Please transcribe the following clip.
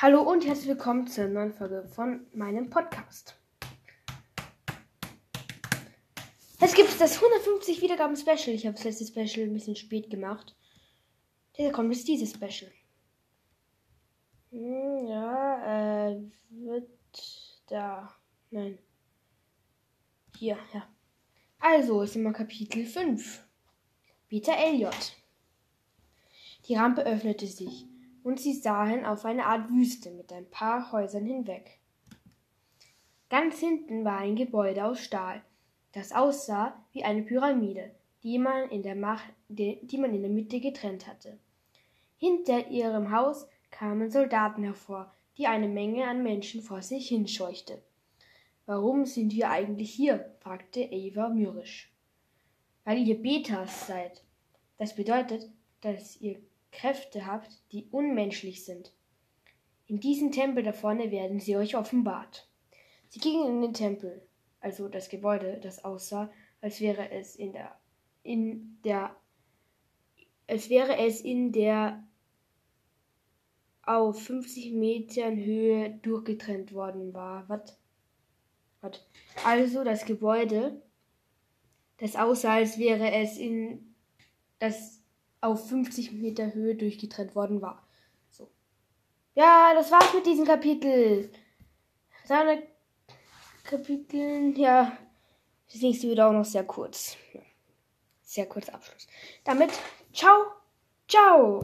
Hallo und herzlich willkommen zur neuen Folge von meinem Podcast. Es gibt das 150 Wiedergaben Special. Ich habe das letzte Special ein bisschen spät gemacht. Hier kommt jetzt dieses Special. Hm, ja, äh, wird da. Nein. Hier, ja. Also, ist immer Kapitel 5. Peter Elliot. Die Rampe öffnete sich und sie sahen auf eine Art Wüste mit ein paar Häusern hinweg. Ganz hinten war ein Gebäude aus Stahl, das aussah wie eine Pyramide, die man in der, Macht, die, man in der Mitte getrennt hatte. Hinter ihrem Haus kamen Soldaten hervor, die eine Menge an Menschen vor sich hinscheuchte. Warum sind wir eigentlich hier? fragte Ava mürrisch. Weil ihr Betas seid. Das bedeutet, dass ihr Kräfte habt, die unmenschlich sind. In diesem Tempel da vorne werden sie euch offenbart. Sie gingen in den Tempel, also das Gebäude, das aussah, als wäre es in der in der als wäre es in der auf 50 Metern Höhe durchgetrennt worden war. Was? Was? Also das Gebäude, das aussah, als wäre es in das auf 50 Meter Höhe durchgetrennt worden war. So. Ja, das war's mit diesem Kapitel. Seine Kapiteln, ja. Das nächste wird auch noch sehr kurz. Sehr kurzer Abschluss. Damit, ciao, ciao.